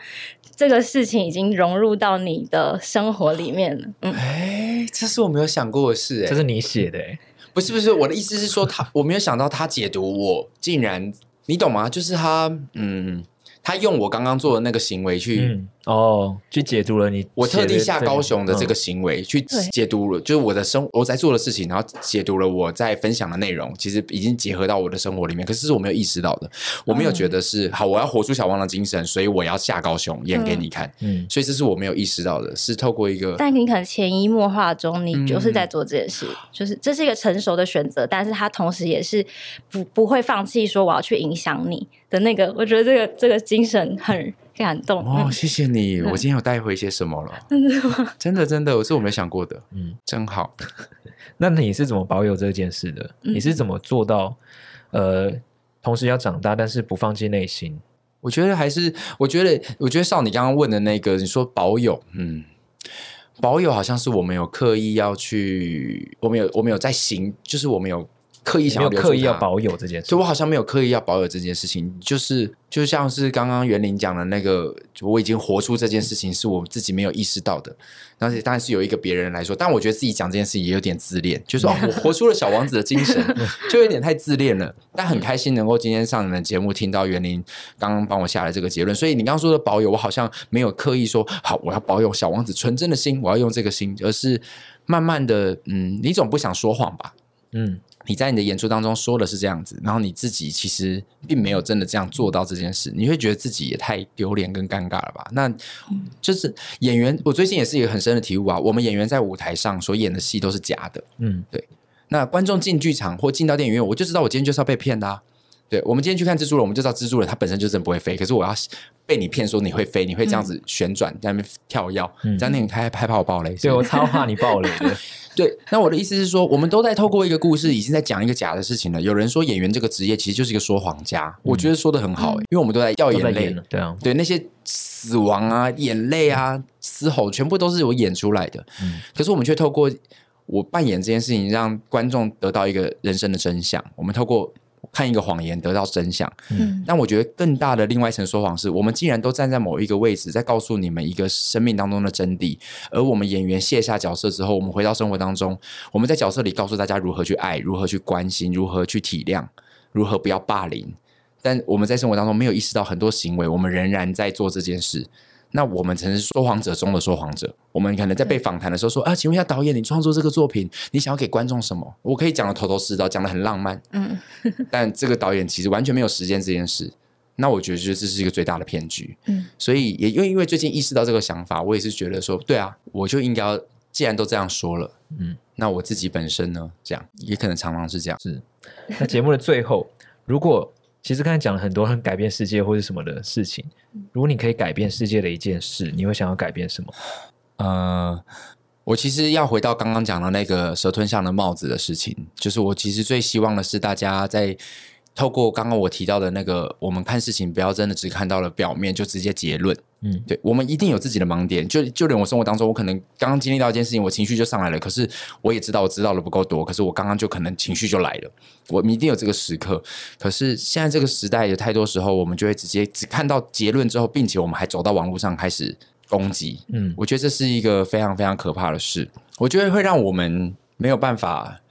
这个事情已经融入到你的生活里面了。嗯，(laughs) 哎，这是我没有想过的事，哎，这是你写的，哎，不是不是，我的意思是说他，我没有想到他解读我，竟然你懂吗？就是他，嗯。他用我刚刚做的那个行为去、嗯、哦，去解读了你。我特地下高雄的这个行为去解读了，嗯、就是我的生我在做的事情，然后解读了我在分享的内容，其实已经结合到我的生活里面。可是是我没有意识到的，我没有觉得是、嗯、好，我要活出小王的精神，所以我要下高雄演给你看。嗯，所以这是我没有意识到的，是透过一个。但你可能潜移默化中，你就是在做这件事，嗯、就是这是一个成熟的选择，但是他同时也是不不会放弃说我要去影响你。的那个，我觉得这个这个精神很感动哦。谢谢你，嗯、我今天有带回一些什么了？(laughs) 真的吗？真的真的，我是我没想过的。嗯，真好。(laughs) 那你是怎么保有这件事的？嗯、你是怎么做到？呃，同时要长大，但是不放弃内心。我觉得还是，我觉得，我觉得少你刚刚问的那个，你说保有，嗯，保有好像是我们有刻意要去，我们有我们有在行，就是我们有。刻意想要刻意要保有这件事，所以我好像没有刻意要保有这件事情，就是就像是刚刚袁林讲的那个，我已经活出这件事情，是我自己没有意识到的。但是当然是有一个别人来说，但我觉得自己讲这件事情也有点自恋，就是说哦，(laughs) 我活出了小王子的精神，(laughs) 就有点太自恋了。但很开心能够今天上你们节目，听到袁林刚刚帮我下来这个结论。所以你刚刚说的保有，我好像没有刻意说好，我要保有小王子纯真的心，我要用这个心，而是慢慢的，嗯，你总不想说谎吧？嗯。你在你的演出当中说的是这样子，然后你自己其实并没有真的这样做到这件事，你会觉得自己也太丢脸跟尴尬了吧？那就是演员，我最近也是一个很深的体悟啊。我们演员在舞台上所演的戏都是假的，嗯，对。那观众进剧场或进到电影院，我就知道我今天就是要被骗的啊。对，我们今天去看蜘蛛人，我们就知道蜘蛛人它本身就真的不会飞，可是我要被你骗说你会飞，你会这样子旋转在那边跳跃，嗯、这样你害害怕我爆雷，对我超怕你爆雷的。(laughs) 对，那我的意思是说，我们都在透过一个故事，已经在讲一个假的事情了。有人说演员这个职业其实就是一个说谎家，嗯、我觉得说的很好，嗯、因为我们都在掉眼泪，对啊，对那些死亡啊、眼泪啊、嘶吼，全部都是我演出来的。嗯，可是我们却透过我扮演这件事情，让观众得到一个人生的真相。我们透过。看一个谎言得到真相，嗯，但我觉得更大的另外一层说谎是，我们既然都站在某一个位置，在告诉你们一个生命当中的真谛，而我们演员卸下角色之后，我们回到生活当中，我们在角色里告诉大家如何去爱，如何去关心，如何去体谅，如何不要霸凌，但我们在生活当中没有意识到很多行为，我们仍然在做这件事。那我们曾是说谎者中的说谎者，我们可能在被访谈的时候说啊，请问一下导演，你创作这个作品，你想要给观众什么？我可以讲的头头是道，讲的很浪漫，嗯，(laughs) 但这个导演其实完全没有实践这件事。那我觉得这是一个最大的骗局，嗯，所以也因为因为最近意识到这个想法，我也是觉得说，对啊，我就应该要，既然都这样说了，嗯，那我自己本身呢，这样也可能常常是这样。是，那节目的最后，如果其实刚才讲了很多很改变世界或者什么的事情。如果你可以改变世界的一件事，你会想要改变什么？呃，我其实要回到刚刚讲的那个蛇吞象的帽子的事情，就是我其实最希望的是大家在。透过刚刚我提到的那个，我们看事情不要真的只看到了表面就直接结论。嗯，对，我们一定有自己的盲点。就就连我生活当中，我可能刚刚经历到一件事情，我情绪就上来了。可是我也知道我知道的不够多，可是我刚刚就可能情绪就来了。我们一定有这个时刻。可是现在这个时代有太多时候，我们就会直接只看到结论之后，并且我们还走到网络上开始攻击。嗯，我觉得这是一个非常非常可怕的事。我觉得会让我们没有办法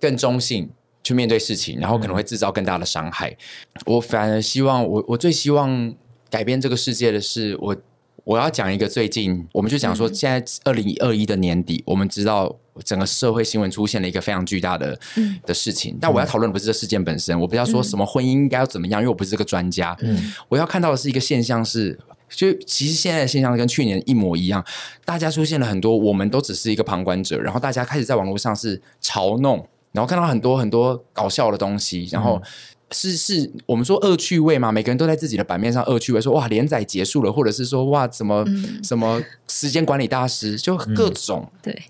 更中性。去面对事情，然后可能会制造更大的伤害。嗯、我反而希望，我我最希望改变这个世界的是，我我要讲一个最近，我们就讲说，现在二零二一的年底，嗯、我们知道整个社会新闻出现了一个非常巨大的、嗯、的事情。但我要讨论的不是这事件本身，我不要说什么婚姻应该要怎么样，因为我不是这个专家。嗯，我要看到的是一个现象是，就其实现在的现象跟去年一模一样，大家出现了很多，我们都只是一个旁观者，然后大家开始在网络上是嘲弄。然后看到很多很多搞笑的东西，然后是是我们说恶趣味嘛，每个人都在自己的版面上恶趣味，说哇连载结束了，或者是说哇怎么、嗯、什么时间管理大师，就各种。嗯、对，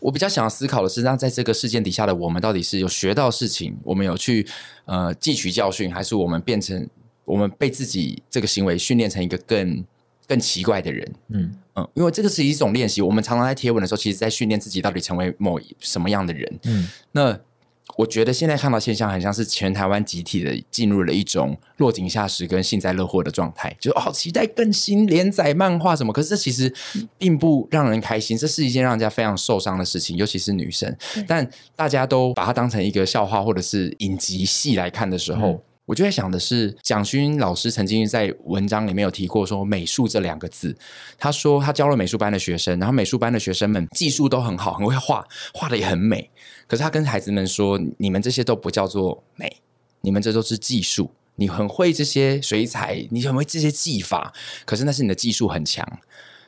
我比较想要思考的是，那在这个事件底下的我们，到底是有学到事情，我们有去呃汲取教训，还是我们变成我们被自己这个行为训练成一个更更奇怪的人？嗯。嗯，因为这个是一种练习，我们常常在贴文的时候，其实在训练自己到底成为某什么样的人。嗯，那我觉得现在看到现象，很像是全台湾集体的进入了一种落井下石跟幸灾乐祸的状态，就哦期待更新连载漫画什么。可是这其实并不让人开心，这是一件让人家非常受伤的事情，尤其是女生。但大家都把它当成一个笑话或者是影集戏来看的时候。嗯我就在想的是，蒋勋老师曾经在文章里面有提过说“美术”这两个字。他说他教了美术班的学生，然后美术班的学生们技术都很好，很会画，画的也很美。可是他跟孩子们说：“你们这些都不叫做美，你们这都是技术。你很会这些水彩，你很会这些技法，可是那是你的技术很强。”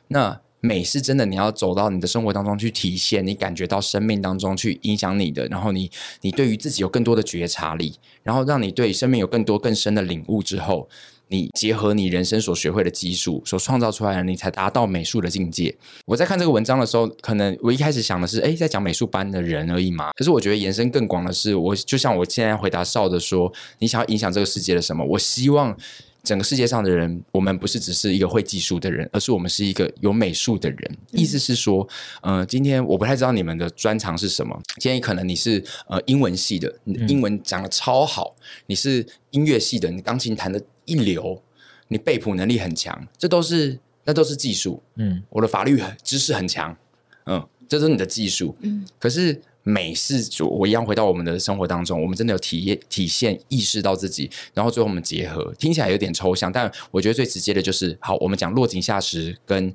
那美是真的，你要走到你的生活当中去体现，你感觉到生命当中去影响你的，然后你你对于自己有更多的觉察力，然后让你对生命有更多更深的领悟之后，你结合你人生所学会的技术所创造出来的，你才达到美术的境界。我在看这个文章的时候，可能我一开始想的是，哎，在讲美术班的人而已嘛。可是我觉得延伸更广的是，我就像我现在回答少的说，你想要影响这个世界的什么？我希望。整个世界上的人，我们不是只是一个会技术的人，而是我们是一个有美术的人。嗯、意思是说，呃，今天我不太知道你们的专长是什么。今天可能你是呃英文系的，你英文讲的超好；嗯、你是音乐系的，你钢琴弹的一流，你背谱能力很强，这都是那都是技术。嗯，我的法律知识很强，嗯，这都是你的技术。嗯，可是。美是主，我一样回到我们的生活当中，我们真的有体验、体现、意识到自己，然后最后我们结合，听起来有点抽象，但我觉得最直接的就是，好，我们讲落井下石跟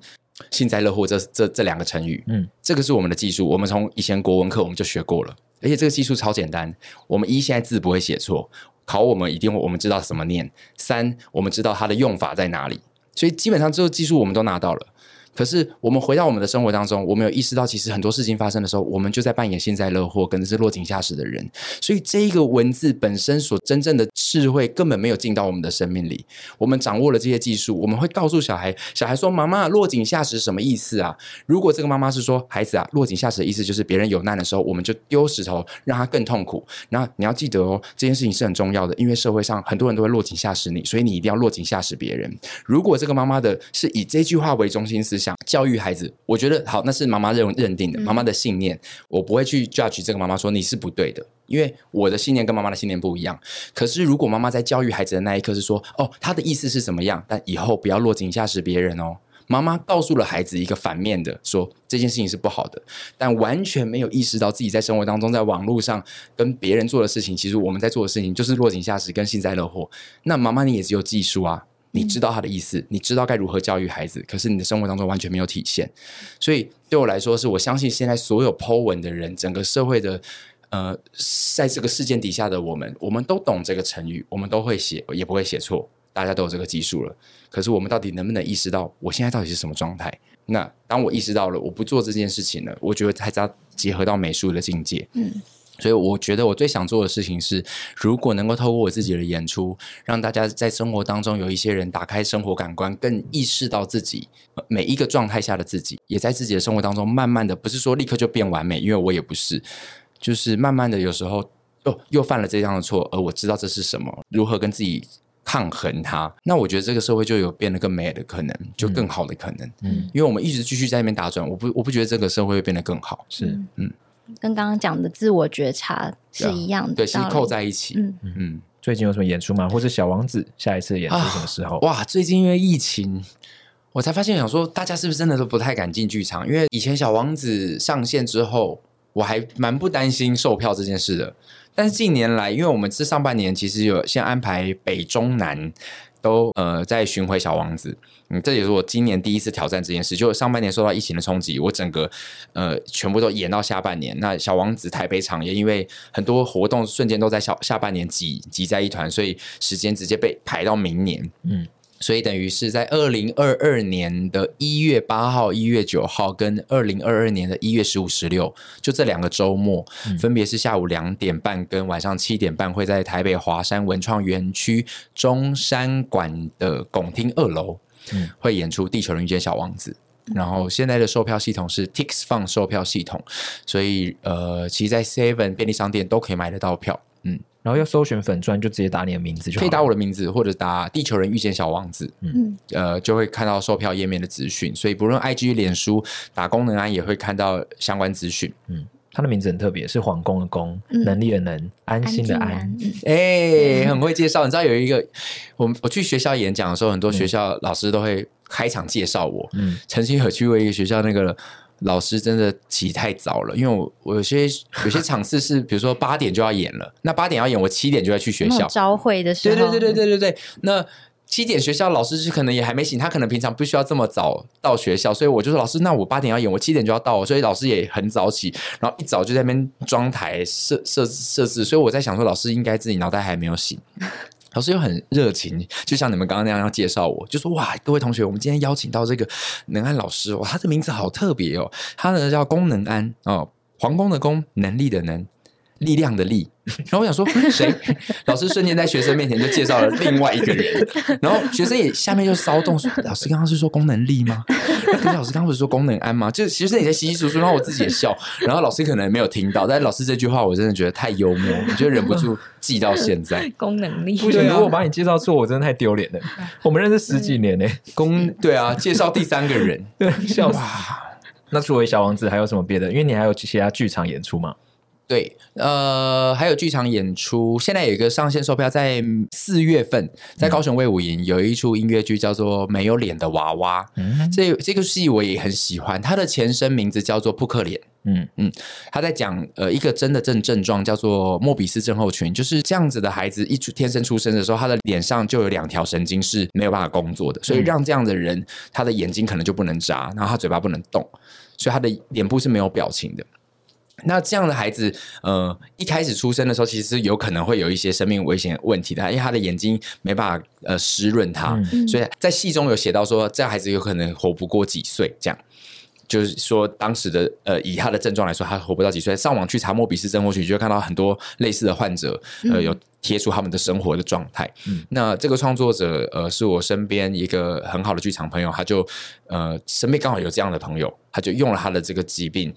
幸灾乐祸这这这两个成语，嗯，这个是我们的技术，我们从以前国文课我们就学过了，而且这个技术超简单，我们一现在字不会写错，考我们一定会我们知道怎么念，三我们知道它的用法在哪里，所以基本上这个技术我们都拿到了。可是，我们回到我们的生活当中，我们有意识到，其实很多事情发生的时候，我们就在扮演幸灾乐祸，跟是落井下石的人。所以，这一个文字本身所真正的智慧，根本没有进到我们的生命里。我们掌握了这些技术，我们会告诉小孩，小孩说：“妈妈，落井下石什么意思啊？”如果这个妈妈是说：“孩子啊，落井下石的意思就是别人有难的时候，我们就丢石头，让他更痛苦。”那你要记得哦，这件事情是很重要的，因为社会上很多人都会落井下石你，所以你一定要落井下石别人。如果这个妈妈的是以这句话为中心思想。想教育孩子，我觉得好，那是妈妈认认定的，妈妈的信念，我不会去 judge 这个妈妈说你是不对的，因为我的信念跟妈妈的信念不一样。可是如果妈妈在教育孩子的那一刻是说，哦，他的意思是怎么样，但以后不要落井下石别人哦。妈妈告诉了孩子一个反面的，说这件事情是不好的，但完全没有意识到自己在生活当中，在网络上跟别人做的事情，其实我们在做的事情就是落井下石跟幸灾乐祸。那妈妈你也只有技术啊。你知道他的意思，你知道该如何教育孩子，可是你的生活当中完全没有体现。所以对我来说，是我相信现在所有 Po 文的人，整个社会的呃，在这个事件底下的我们，我们都懂这个成语，我们都会写，也不会写错，大家都有这个技术了。可是我们到底能不能意识到，我现在到底是什么状态？那当我意识到了，我不做这件事情了，我觉得才知道结合到美术的境界。嗯。所以我觉得我最想做的事情是，如果能够透过我自己的演出，让大家在生活当中有一些人打开生活感官，更意识到自己每一个状态下的自己，也在自己的生活当中慢慢的，不是说立刻就变完美，因为我也不是，就是慢慢的有时候哦又犯了这样的错，而我知道这是什么，如何跟自己抗衡它，那我觉得这个社会就有变得更美的可能，就更好的可能，嗯，因为我们一直继续在那边打转，我不我不觉得这个社会会变得更好，是嗯。跟刚刚讲的自我觉察是一样的，对，其实扣在一起。嗯嗯，最近有什么演出吗？或者小王子下一次演出什么时候？啊、哇，最近因为疫情，我才发现想说，大家是不是真的都不太敢进剧场？因为以前小王子上线之后，我还蛮不担心售票这件事的。但是近年来，因为我们这上半年其实有先安排北中南。都呃在巡回小王子，嗯，这也是我今年第一次挑战这件事。就上半年受到疫情的冲击，我整个呃全部都延到下半年。那小王子台北场也因为很多活动瞬间都在小下半年挤挤在一团，所以时间直接被排到明年。嗯。所以等于是在二零二二年的一月八号、一月九号，跟二零二二年的一月十五、十六，就这两个周末，嗯、分别是下午两点半跟晚上七点半，会在台北华山文创园区中山馆的拱厅二楼，嗯、会演出《地球人遇见小王子》。然后现在的售票系统是 TixFun 售票系统，所以呃，其实在 Seven 便利商店都可以买得到票。嗯。然后要搜寻粉专，就直接打你的名字就，可以打我的名字，或者打“地球人遇见小王子”，嗯，呃，就会看到售票页面的资讯。所以不论 IG、脸书打功能安，也会看到相关资讯。嗯，他的名字很特别，是皇宫的宫，嗯、能力的能，安心的安。哎、欸，很会介绍。你知道有一个，我我去学校演讲的时候，很多学校老师都会开场介绍我。嗯，曾经有去过一个学校那个。老师真的起太早了，因为我我有些有些场次是，(laughs) 比如说八点就要演了，那八点要演，我七点就要去学校朝会的时候。对对对对对对对。那七点学校老师是可能也还没醒，他可能平常不需要这么早到学校，所以我就说老师，那我八点要演，我七点就要到，所以老师也很早起，然后一早就在那边装台设设设置，所以我在想说，老师应该自己脑袋还没有醒。老师又很热情，就像你们刚刚那样要介绍我，就说哇，各位同学，我们今天邀请到这个能安老师，哇，他的名字好特别哦，他呢叫功能安哦，皇宫的宫，能力的能。力量的力，(laughs) 然后我想说谁？(laughs) 老师瞬间在学生面前就介绍了另外一个人，然后学生也下面就骚动说：“ (laughs) 老师刚刚是说功能力吗？可是老师刚刚不是说功能安吗？”就其实你在稀稀疏疏，然后我自己也笑，然后老师可能没有听到，但是老师这句话我真的觉得太幽默，我就忍不住记到现在。功能力，不行，如果把你介绍错，我真的太丢脸了。我们认识十几年呢，功对啊，介绍第三个人，对，笑死。那作为小王子还有什么别的？因为你还有其他剧场演出吗？对，呃，还有剧场演出，现在有一个上线售票，在四月份，在高雄卫武营有一出音乐剧，叫做《没有脸的娃娃》。嗯，这这个戏我也很喜欢，它的前身名字叫做《扑克脸》。嗯嗯，他在讲呃一个真的症症状叫做莫比斯症候群，就是这样子的孩子一出天生出生的时候，他的脸上就有两条神经是没有办法工作的，所以让这样的人他的眼睛可能就不能眨，然后他嘴巴不能动，所以他的脸部是没有表情的。那这样的孩子，呃，一开始出生的时候，其实有可能会有一些生命危险问题的，因为他的眼睛没办法呃湿润他，嗯、所以在戏中有写到说，这样孩子有可能活不过几岁，这样就是说当时的呃，以他的症状来说，他活不到几岁。上网去查莫比斯症候群，就会看到很多类似的患者，呃，有贴出他们的生活的状态。嗯、那这个创作者，呃，是我身边一个很好的剧场朋友，他就呃身边刚好有这样的朋友，他就用了他的这个疾病。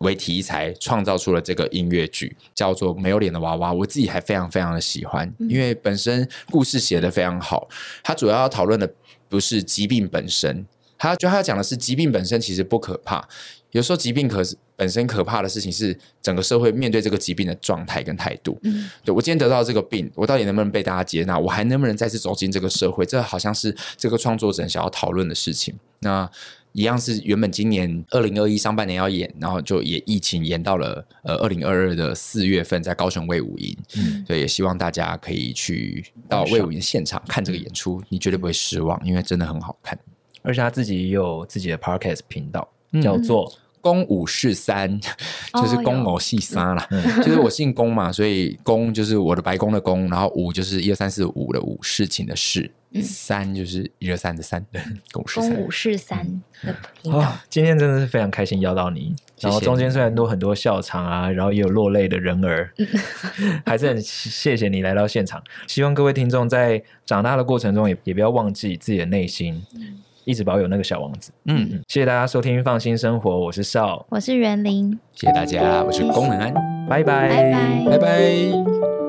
为题材创造出了这个音乐剧，叫做《没有脸的娃娃》。我自己还非常非常的喜欢，因为本身故事写得非常好。它主要要讨论的不是疾病本身，他就他要讲的是疾病本身其实不可怕。有时候疾病可是本身可怕的事情是整个社会面对这个疾病的状态跟态度。嗯，对，我今天得到这个病，我到底能不能被大家接纳？我还能不能再次走进这个社会？这好像是这个创作者想要讨论的事情。那。一样是原本今年二零二一上半年要演，然后就也疫情延到了呃二零二二的四月份，在高雄卫武营，嗯，所以也希望大家可以去到卫武营现场看这个演出，你绝对不会失望，因为真的很好看。而且他自己也有自己的 podcast 频道，叫做“公五四三”，(laughs) 就是公偶戏三啦，就是我姓公嘛，所以公就是我的白宫的公，然后五就是一二三四五的五事情的事。三就是一二三的三，(laughs) 公五是三的频道。哦，今天真的是非常开心邀到你，然后中间虽然都很多笑场啊，然后也有落泪的人儿，(laughs) 还是很谢谢你来到现场。(laughs) 希望各位听众在长大的过程中也也不要忘记自己的内心，一直保有那个小王子。嗯。嗯，谢谢大家收听《放心生活》，我是少，我是袁林，谢谢大家，我是功能安，拜拜，拜拜，拜拜。